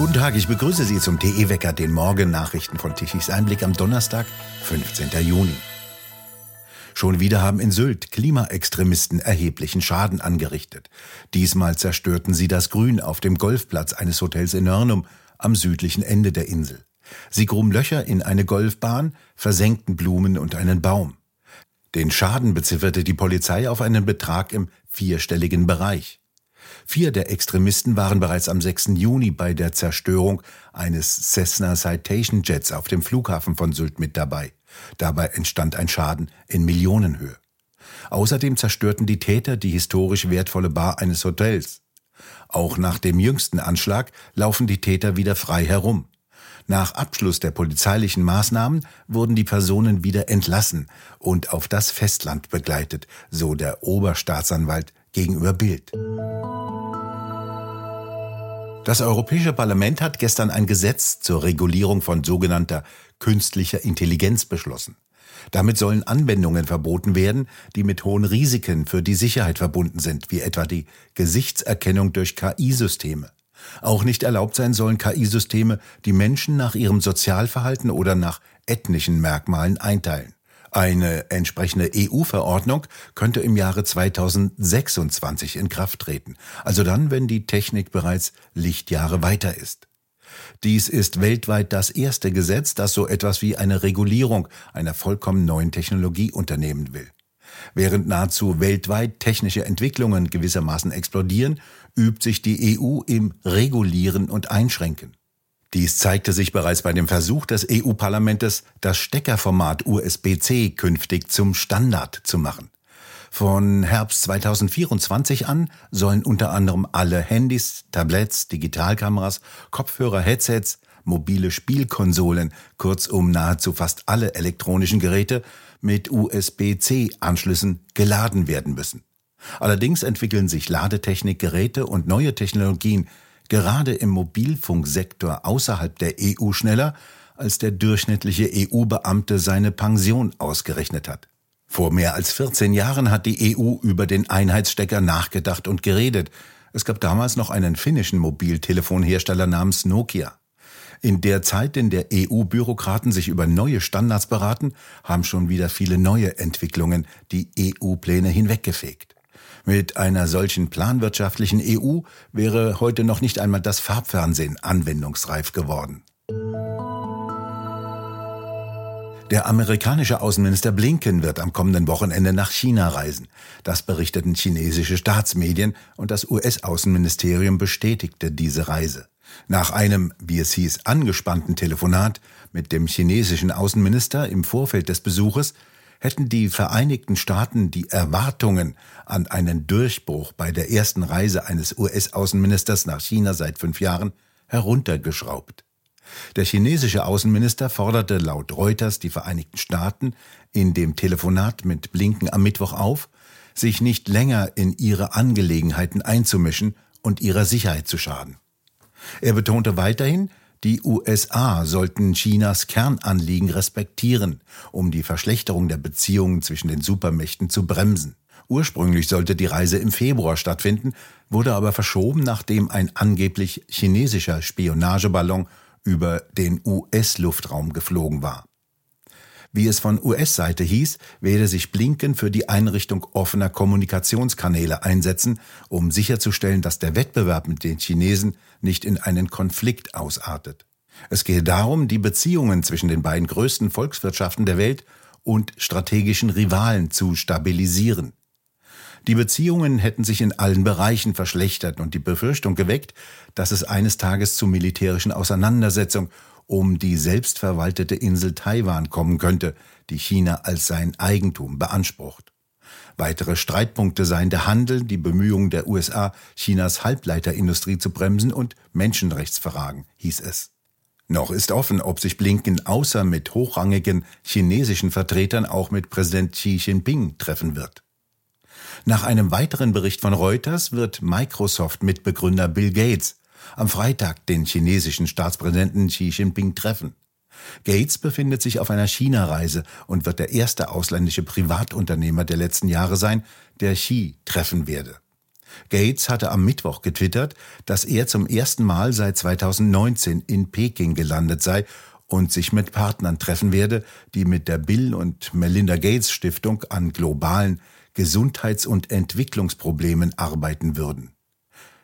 Guten Tag, ich begrüße Sie zum TE-Wecker, den Morgen-Nachrichten von Tichys Einblick am Donnerstag, 15. Juni. Schon wieder haben in Sylt Klimaextremisten erheblichen Schaden angerichtet. Diesmal zerstörten sie das Grün auf dem Golfplatz eines Hotels in Nörnum am südlichen Ende der Insel. Sie gruben Löcher in eine Golfbahn, versenkten Blumen und einen Baum. Den Schaden bezifferte die Polizei auf einen Betrag im vierstelligen Bereich. Vier der Extremisten waren bereits am 6. Juni bei der Zerstörung eines Cessna Citation Jets auf dem Flughafen von Sylt mit dabei. Dabei entstand ein Schaden in Millionenhöhe. Außerdem zerstörten die Täter die historisch wertvolle Bar eines Hotels. Auch nach dem jüngsten Anschlag laufen die Täter wieder frei herum. Nach Abschluss der polizeilichen Maßnahmen wurden die Personen wieder entlassen und auf das Festland begleitet, so der Oberstaatsanwalt gegenüber Bild. Das Europäische Parlament hat gestern ein Gesetz zur Regulierung von sogenannter künstlicher Intelligenz beschlossen. Damit sollen Anwendungen verboten werden, die mit hohen Risiken für die Sicherheit verbunden sind, wie etwa die Gesichtserkennung durch KI-Systeme. Auch nicht erlaubt sein sollen KI-Systeme, die Menschen nach ihrem Sozialverhalten oder nach ethnischen Merkmalen einteilen. Eine entsprechende EU-Verordnung könnte im Jahre 2026 in Kraft treten, also dann, wenn die Technik bereits Lichtjahre weiter ist. Dies ist weltweit das erste Gesetz, das so etwas wie eine Regulierung einer vollkommen neuen Technologie unternehmen will. Während nahezu weltweit technische Entwicklungen gewissermaßen explodieren, übt sich die EU im Regulieren und Einschränken. Dies zeigte sich bereits bei dem Versuch des EU-Parlamentes, das Steckerformat USB-C künftig zum Standard zu machen. Von Herbst 2024 an sollen unter anderem alle Handys, Tablets, Digitalkameras, Kopfhörer, Headsets, mobile Spielkonsolen, kurzum nahezu fast alle elektronischen Geräte mit USB-C-Anschlüssen geladen werden müssen. Allerdings entwickeln sich Ladetechnik, Geräte und neue Technologien gerade im Mobilfunksektor außerhalb der EU schneller, als der durchschnittliche EU-Beamte seine Pension ausgerechnet hat. Vor mehr als 14 Jahren hat die EU über den Einheitsstecker nachgedacht und geredet. Es gab damals noch einen finnischen Mobiltelefonhersteller namens Nokia. In der Zeit, in der EU-Bürokraten sich über neue Standards beraten, haben schon wieder viele neue Entwicklungen die EU-Pläne hinweggefegt. Mit einer solchen planwirtschaftlichen EU wäre heute noch nicht einmal das Farbfernsehen anwendungsreif geworden. Der amerikanische Außenminister Blinken wird am kommenden Wochenende nach China reisen. Das berichteten chinesische Staatsmedien und das US-Außenministerium bestätigte diese Reise. Nach einem, wie es hieß, angespannten Telefonat mit dem chinesischen Außenminister im Vorfeld des Besuches hätten die Vereinigten Staaten die Erwartungen an einen Durchbruch bei der ersten Reise eines US-Außenministers nach China seit fünf Jahren heruntergeschraubt. Der chinesische Außenminister forderte laut Reuters die Vereinigten Staaten in dem Telefonat mit Blinken am Mittwoch auf, sich nicht länger in ihre Angelegenheiten einzumischen und ihrer Sicherheit zu schaden. Er betonte weiterhin, die USA sollten Chinas Kernanliegen respektieren, um die Verschlechterung der Beziehungen zwischen den Supermächten zu bremsen. Ursprünglich sollte die Reise im Februar stattfinden, wurde aber verschoben, nachdem ein angeblich chinesischer Spionageballon über den US-Luftraum geflogen war. Wie es von US-Seite hieß, werde sich Blinken für die Einrichtung offener Kommunikationskanäle einsetzen, um sicherzustellen, dass der Wettbewerb mit den Chinesen nicht in einen Konflikt ausartet. Es gehe darum, die Beziehungen zwischen den beiden größten Volkswirtschaften der Welt und strategischen Rivalen zu stabilisieren. Die Beziehungen hätten sich in allen Bereichen verschlechtert und die Befürchtung geweckt, dass es eines Tages zu militärischen Auseinandersetzungen um die selbstverwaltete Insel Taiwan kommen könnte, die China als sein Eigentum beansprucht. Weitere Streitpunkte seien der Handel, die Bemühungen der USA, Chinas Halbleiterindustrie zu bremsen und Menschenrechtsverragen, hieß es. Noch ist offen, ob sich Blinken außer mit hochrangigen chinesischen Vertretern auch mit Präsident Xi Jinping treffen wird. Nach einem weiteren Bericht von Reuters wird Microsoft-Mitbegründer Bill Gates am Freitag den chinesischen Staatspräsidenten Xi Jinping treffen. Gates befindet sich auf einer China-Reise und wird der erste ausländische Privatunternehmer der letzten Jahre sein, der Xi treffen werde. Gates hatte am Mittwoch getwittert, dass er zum ersten Mal seit 2019 in Peking gelandet sei und sich mit Partnern treffen werde, die mit der Bill und Melinda Gates Stiftung an globalen Gesundheits- und Entwicklungsproblemen arbeiten würden.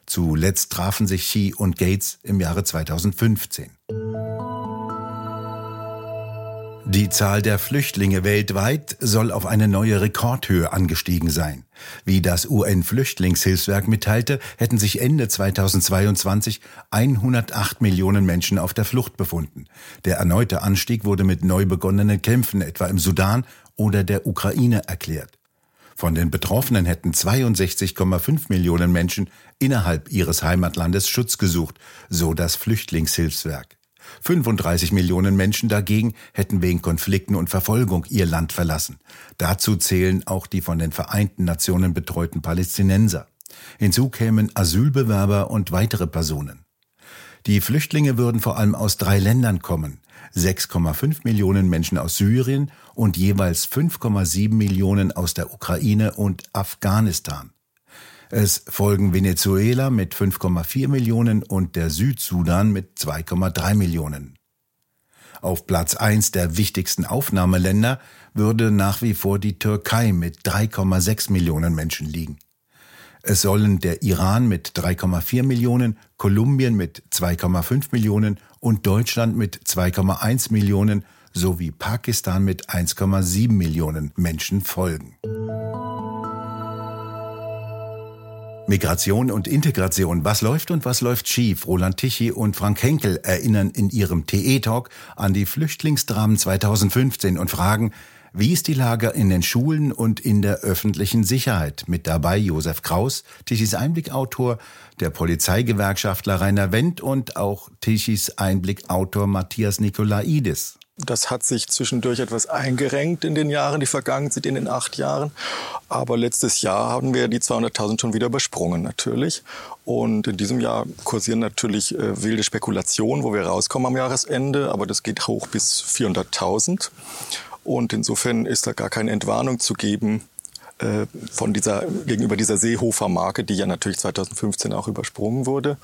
Zuletzt trafen sich Xi und Gates im Jahre 2015. Die Zahl der Flüchtlinge weltweit soll auf eine neue Rekordhöhe angestiegen sein. Wie das UN-Flüchtlingshilfswerk mitteilte, hätten sich Ende 2022 108 Millionen Menschen auf der Flucht befunden. Der erneute Anstieg wurde mit neu begonnenen Kämpfen etwa im Sudan oder der Ukraine erklärt. Von den Betroffenen hätten 62,5 Millionen Menschen innerhalb ihres Heimatlandes Schutz gesucht, so das Flüchtlingshilfswerk. 35 Millionen Menschen dagegen hätten wegen Konflikten und Verfolgung ihr Land verlassen. Dazu zählen auch die von den Vereinten Nationen betreuten Palästinenser. Hinzu kämen Asylbewerber und weitere Personen. Die Flüchtlinge würden vor allem aus drei Ländern kommen. 6,5 Millionen Menschen aus Syrien und jeweils 5,7 Millionen aus der Ukraine und Afghanistan. Es folgen Venezuela mit 5,4 Millionen und der Südsudan mit 2,3 Millionen. Auf Platz 1 der wichtigsten Aufnahmeländer würde nach wie vor die Türkei mit 3,6 Millionen Menschen liegen. Es sollen der Iran mit 3,4 Millionen, Kolumbien mit 2,5 Millionen und Deutschland mit 2,1 Millionen sowie Pakistan mit 1,7 Millionen Menschen folgen. Migration und Integration. Was läuft und was läuft schief? Roland Tichy und Frank Henkel erinnern in ihrem TE-Talk an die Flüchtlingsdramen 2015 und fragen, wie ist die Lage in den Schulen und in der öffentlichen Sicherheit? Mit dabei Josef Kraus, Tichys Einblickautor, der Polizeigewerkschaftler Rainer Wendt und auch Tichys Einblickautor Matthias Nikolaidis. Das hat sich zwischendurch etwas eingerenkt in den Jahren, die vergangen sind, in den acht Jahren. Aber letztes Jahr haben wir die 200.000 schon wieder übersprungen natürlich. Und in diesem Jahr kursieren natürlich äh, wilde Spekulationen, wo wir rauskommen am Jahresende. Aber das geht hoch bis 400.000. Und insofern ist da gar keine Entwarnung zu geben äh, von dieser, gegenüber dieser Seehofer-Marke, die ja natürlich 2015 auch übersprungen wurde.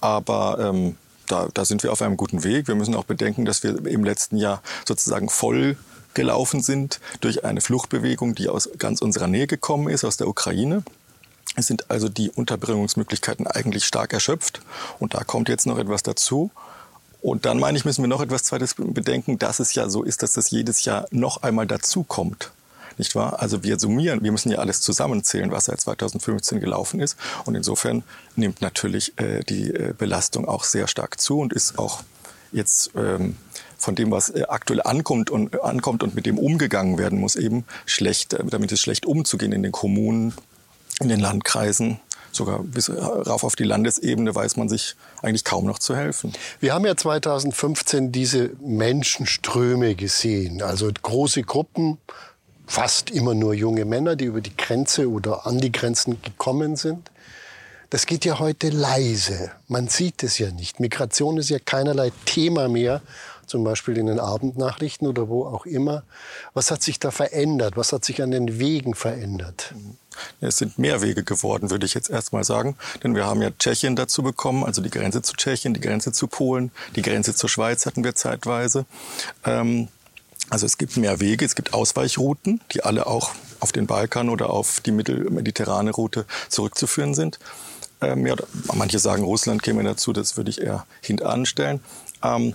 Aber ähm, da, da sind wir auf einem guten Weg. Wir müssen auch bedenken, dass wir im letzten Jahr sozusagen voll gelaufen sind durch eine Fluchtbewegung, die aus ganz unserer Nähe gekommen ist, aus der Ukraine. Es sind also die Unterbringungsmöglichkeiten eigentlich stark erschöpft. Und da kommt jetzt noch etwas dazu. Und dann meine ich, müssen wir noch etwas Zweites bedenken, dass es ja so ist, dass das jedes Jahr noch einmal dazu kommt nicht wahr? Also wir summieren, wir müssen ja alles zusammenzählen, was seit 2015 gelaufen ist. Und insofern nimmt natürlich äh, die äh, Belastung auch sehr stark zu und ist auch jetzt ähm, von dem, was äh, aktuell ankommt und, ankommt und mit dem umgegangen werden muss, eben schlecht, äh, damit ist schlecht umzugehen in den Kommunen, in den Landkreisen, sogar bis rauf auf die Landesebene weiß man sich eigentlich kaum noch zu helfen. Wir haben ja 2015 diese Menschenströme gesehen, also große Gruppen fast immer nur junge Männer, die über die Grenze oder an die Grenzen gekommen sind. Das geht ja heute leise. Man sieht es ja nicht. Migration ist ja keinerlei Thema mehr, zum Beispiel in den Abendnachrichten oder wo auch immer. Was hat sich da verändert? Was hat sich an den Wegen verändert? Es sind mehr Wege geworden, würde ich jetzt erst mal sagen. Denn wir haben ja Tschechien dazu bekommen, also die Grenze zu Tschechien, die Grenze zu Polen, die Grenze zur Schweiz hatten wir zeitweise. Ähm, also es gibt mehr Wege, es gibt Ausweichrouten, die alle auch auf den Balkan oder auf die mittelmediterrane Route zurückzuführen sind. Ähm, ja, manche sagen, Russland käme dazu, das würde ich eher hintanstellen. Ähm,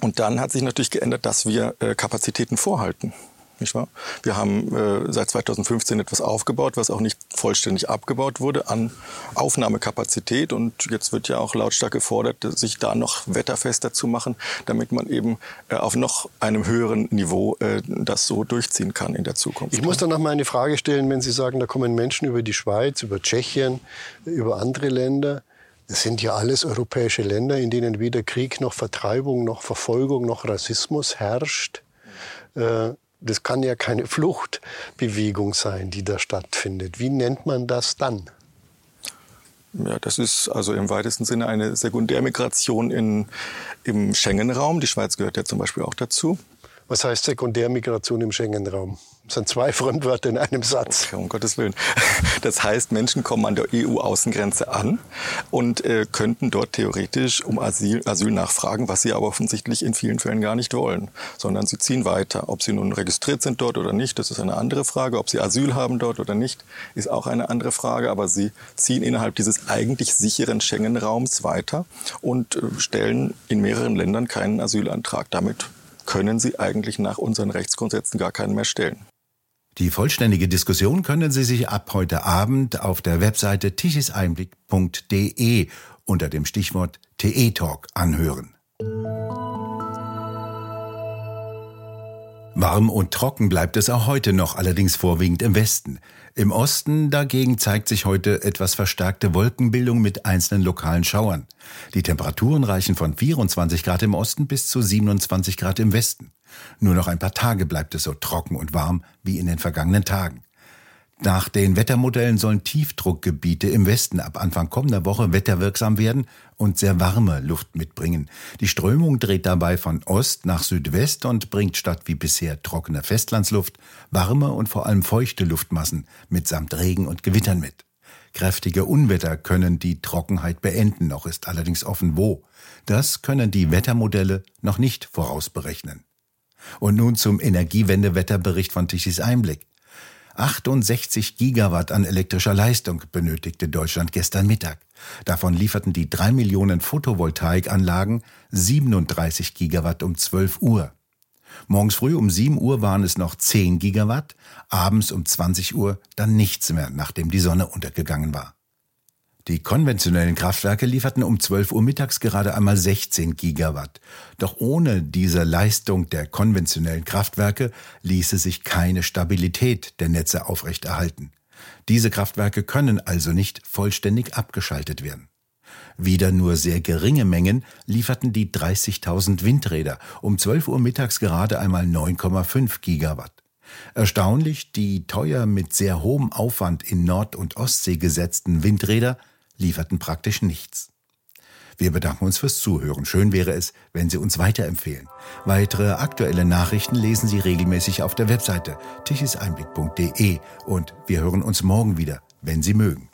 und dann hat sich natürlich geändert, dass wir äh, Kapazitäten vorhalten nicht wahr? Wir haben äh, seit 2015 etwas aufgebaut, was auch nicht vollständig abgebaut wurde an Aufnahmekapazität. Und jetzt wird ja auch lautstark gefordert, sich da noch wetterfester zu machen, damit man eben äh, auf noch einem höheren Niveau äh, das so durchziehen kann in der Zukunft. Ich muss da noch mal eine Frage stellen, wenn Sie sagen, da kommen Menschen über die Schweiz, über Tschechien, über andere Länder. Das sind ja alles europäische Länder, in denen weder Krieg noch Vertreibung noch Verfolgung noch Rassismus herrscht. Äh, das kann ja keine Fluchtbewegung sein, die da stattfindet. Wie nennt man das dann? Ja, das ist also im weitesten Sinne eine Sekundärmigration in, im Schengen-Raum. Die Schweiz gehört ja zum Beispiel auch dazu. Was heißt Sekundärmigration im Schengen-Raum? Das sind zwei Fremdwörter in einem Satz. Okay, um Gottes Willen. Das heißt, Menschen kommen an der EU-Außengrenze an und äh, könnten dort theoretisch um Asyl, Asyl nachfragen, was sie aber offensichtlich in vielen Fällen gar nicht wollen, sondern sie ziehen weiter. Ob sie nun registriert sind dort oder nicht, das ist eine andere Frage. Ob sie Asyl haben dort oder nicht, ist auch eine andere Frage. Aber sie ziehen innerhalb dieses eigentlich sicheren Schengen-Raums weiter und äh, stellen in mehreren Ländern keinen Asylantrag. Damit können sie eigentlich nach unseren Rechtsgrundsätzen gar keinen mehr stellen. Die vollständige Diskussion können Sie sich ab heute Abend auf der Webseite tichiseinblick.de unter dem Stichwort TE Talk anhören. Warm und trocken bleibt es auch heute noch, allerdings vorwiegend im Westen. Im Osten dagegen zeigt sich heute etwas verstärkte Wolkenbildung mit einzelnen lokalen Schauern. Die Temperaturen reichen von 24 Grad im Osten bis zu 27 Grad im Westen. Nur noch ein paar Tage bleibt es so trocken und warm wie in den vergangenen Tagen. Nach den Wettermodellen sollen Tiefdruckgebiete im Westen ab Anfang kommender Woche wetterwirksam werden und sehr warme Luft mitbringen. Die Strömung dreht dabei von Ost nach Südwest und bringt statt wie bisher trockene Festlandsluft warme und vor allem feuchte Luftmassen mitsamt Regen und Gewittern mit. Kräftige Unwetter können die Trockenheit beenden, noch ist allerdings offen wo. Das können die Wettermodelle noch nicht vorausberechnen. Und nun zum Energiewendewetterbericht von Tichys Einblick. 68 Gigawatt an elektrischer Leistung benötigte Deutschland gestern Mittag. Davon lieferten die drei Millionen Photovoltaikanlagen 37 Gigawatt um 12 Uhr. Morgens früh um 7 Uhr waren es noch 10 Gigawatt, abends um 20 Uhr dann nichts mehr, nachdem die Sonne untergegangen war. Die konventionellen Kraftwerke lieferten um 12 Uhr mittags gerade einmal 16 Gigawatt. Doch ohne diese Leistung der konventionellen Kraftwerke ließe sich keine Stabilität der Netze aufrechterhalten. Diese Kraftwerke können also nicht vollständig abgeschaltet werden. Wieder nur sehr geringe Mengen lieferten die 30.000 Windräder, um 12 Uhr mittags gerade einmal 9,5 Gigawatt. Erstaunlich, die teuer mit sehr hohem Aufwand in Nord- und Ostsee gesetzten Windräder lieferten praktisch nichts. Wir bedanken uns fürs Zuhören. Schön wäre es, wenn Sie uns weiterempfehlen. Weitere aktuelle Nachrichten lesen Sie regelmäßig auf der Webseite tichiseinblick.de und wir hören uns morgen wieder, wenn Sie mögen.